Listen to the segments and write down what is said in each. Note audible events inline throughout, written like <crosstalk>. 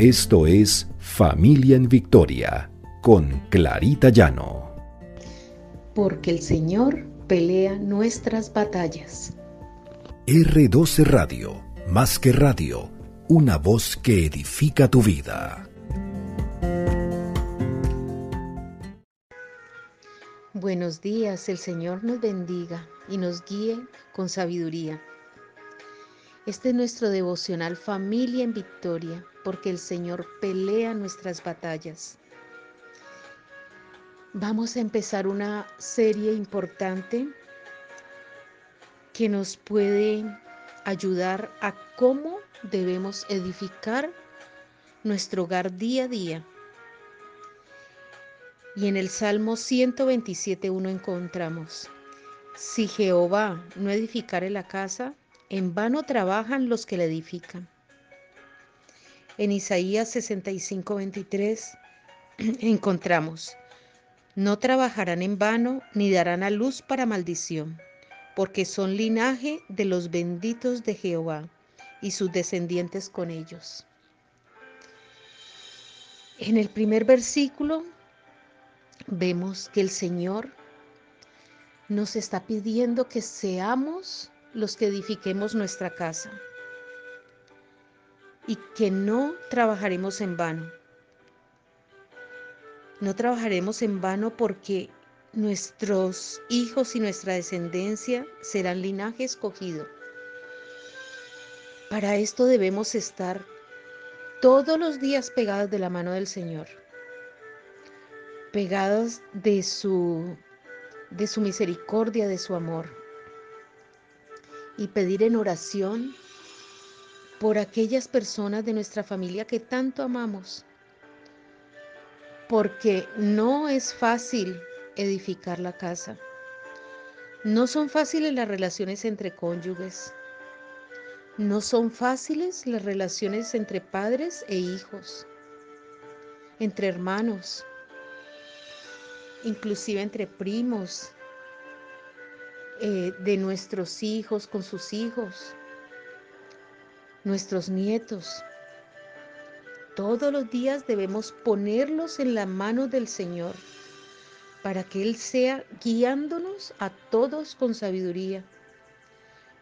Esto es Familia en Victoria con Clarita Llano. Porque el Señor pelea nuestras batallas. R12 Radio, más que radio, una voz que edifica tu vida. Buenos días, el Señor nos bendiga y nos guíe con sabiduría. Este es nuestro devocional Familia en Victoria, porque el Señor pelea nuestras batallas. Vamos a empezar una serie importante que nos puede ayudar a cómo debemos edificar nuestro hogar día a día. Y en el Salmo 127.1 encontramos, si Jehová no edificare la casa, en vano trabajan los que la edifican. En Isaías 65.23 <clears throat> encontramos, no trabajarán en vano ni darán a luz para maldición, porque son linaje de los benditos de Jehová y sus descendientes con ellos. En el primer versículo vemos que el Señor nos está pidiendo que seamos los que edifiquemos nuestra casa y que no trabajaremos en vano. No trabajaremos en vano porque nuestros hijos y nuestra descendencia serán linaje escogido. Para esto debemos estar todos los días pegados de la mano del Señor, pegados de su de su misericordia, de su amor. Y pedir en oración por aquellas personas de nuestra familia que tanto amamos. Porque no es fácil edificar la casa. No son fáciles las relaciones entre cónyuges. No son fáciles las relaciones entre padres e hijos, entre hermanos, inclusive entre primos, eh, de nuestros hijos con sus hijos, nuestros nietos. Todos los días debemos ponerlos en la mano del Señor para que Él sea guiándonos a todos con sabiduría,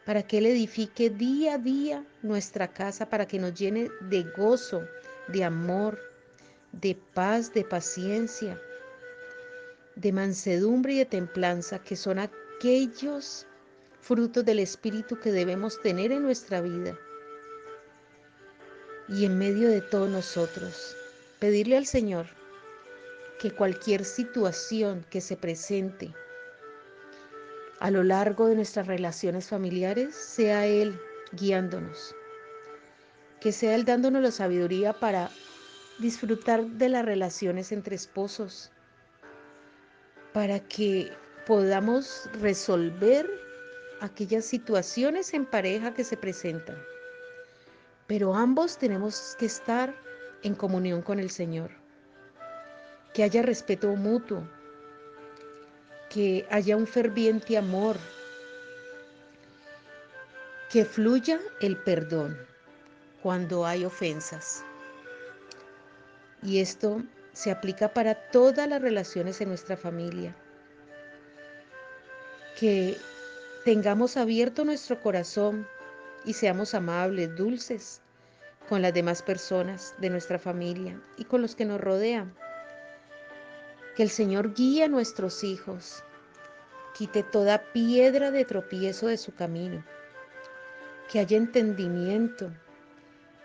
para que Él edifique día a día nuestra casa, para que nos llene de gozo, de amor, de paz, de paciencia, de mansedumbre y de templanza, que son aquellos frutos del Espíritu que debemos tener en nuestra vida. Y en medio de todos nosotros, pedirle al Señor que cualquier situación que se presente a lo largo de nuestras relaciones familiares, sea Él guiándonos, que sea Él dándonos la sabiduría para disfrutar de las relaciones entre esposos, para que podamos resolver aquellas situaciones en pareja que se presentan. Pero ambos tenemos que estar en comunión con el Señor. Que haya respeto mutuo, que haya un ferviente amor, que fluya el perdón cuando hay ofensas. Y esto se aplica para todas las relaciones en nuestra familia. Que tengamos abierto nuestro corazón y seamos amables, dulces con las demás personas de nuestra familia y con los que nos rodean. Que el Señor guíe a nuestros hijos, quite toda piedra de tropiezo de su camino, que haya entendimiento,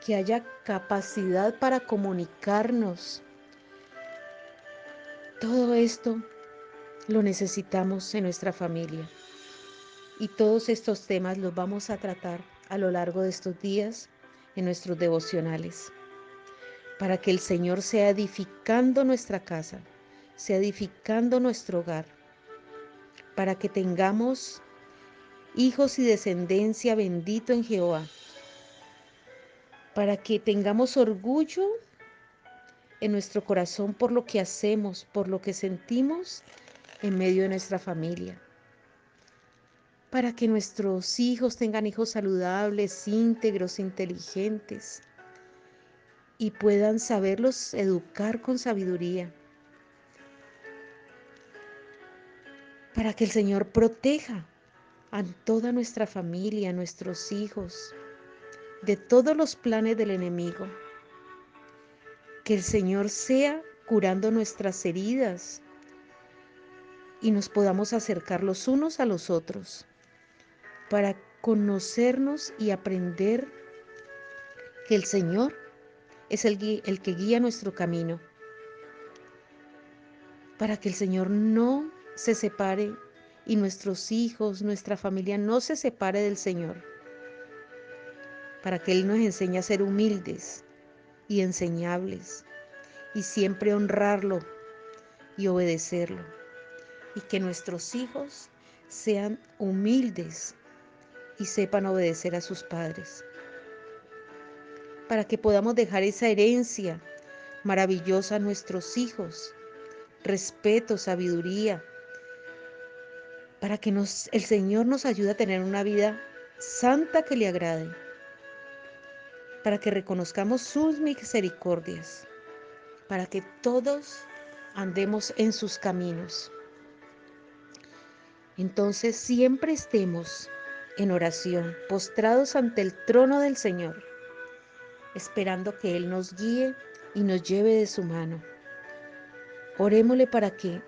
que haya capacidad para comunicarnos todo esto lo necesitamos en nuestra familia. Y todos estos temas los vamos a tratar a lo largo de estos días en nuestros devocionales. Para que el Señor sea edificando nuestra casa, sea edificando nuestro hogar. Para que tengamos hijos y descendencia bendito en Jehová. Para que tengamos orgullo en nuestro corazón por lo que hacemos, por lo que sentimos en medio de nuestra familia. Para que nuestros hijos tengan hijos saludables, íntegros, inteligentes. y puedan saberlos educar con sabiduría. Para que el Señor proteja a toda nuestra familia, a nuestros hijos, de todos los planes del enemigo. Que el Señor sea curando nuestras heridas y nos podamos acercar los unos a los otros para conocernos y aprender que el Señor es el, que guía nuestro camino, para que el Señor no se separe y nuestros hijos, nuestra familia no se separe del Señor, para que Él nos enseñe a ser humildes y enseñables y siempre honrarlo y obedecerlo, y que nuestros hijos sean humildes y sepan obedecer a sus padres. Para que podamos dejar esa herencia maravillosa a nuestros hijos, respeto, sabiduría, para que nos, el Señor nos ayude a tener una vida santa que le agrade, para que reconozcamos sus misericordias, para que todos andemos en sus caminos. Entonces siempre estemos en oración, postrados ante el trono del Señor, esperando que Él nos guíe y nos lleve de su mano. Orémosle para que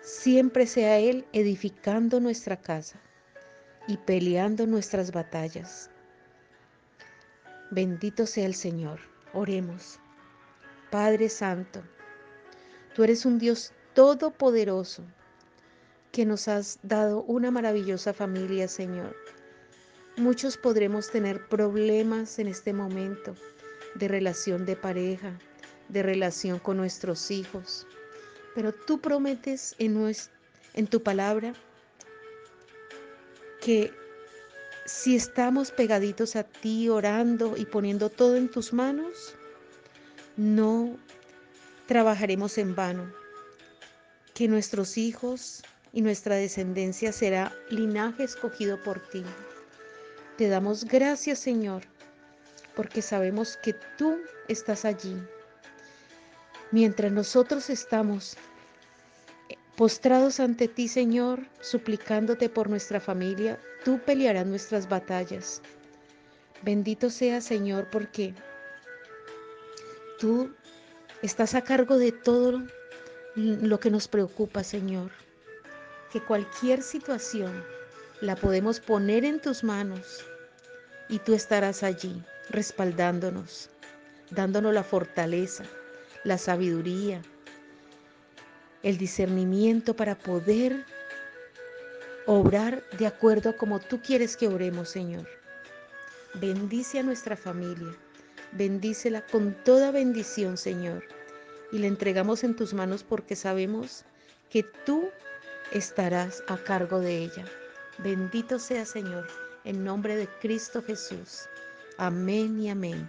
siempre sea Él edificando nuestra casa y peleando nuestras batallas. Bendito sea el Señor. Oremos. Padre Santo, tú eres un Dios todopoderoso que nos has dado una maravillosa familia, Señor. Muchos podremos tener problemas en este momento de relación de pareja, de relación con nuestros hijos, pero tú prometes en, tu palabra que si estamos pegaditos a ti, orando y poniendo todo en tus manos, no trabajaremos en vano, que nuestros hijos y nuestra descendencia será linaje escogido por ti. Te damos gracias, Señor, porque sabemos que tú estás allí. Mientras nosotros estamos postrados ante ti, Señor, suplicándote por nuestra familia, tú pelearás nuestras batallas. Bendito sea, Señor, porque tú estás a cargo de todo lo que nos preocupa, Señor. Que cualquier situación la podemos poner en tus manos y tú estarás allí respaldándonos, dándonos la fortaleza, la sabiduría, el discernimiento para poder obrar de acuerdo a como tú quieres que oremos, Señor. Bendice a nuestra familia, bendícela con toda bendición, Señor, y la entregamos en tus manos porque sabemos que tú estarás a cargo de ella. Bendito sea Señor, en nombre de Cristo Jesús. Amén y amén.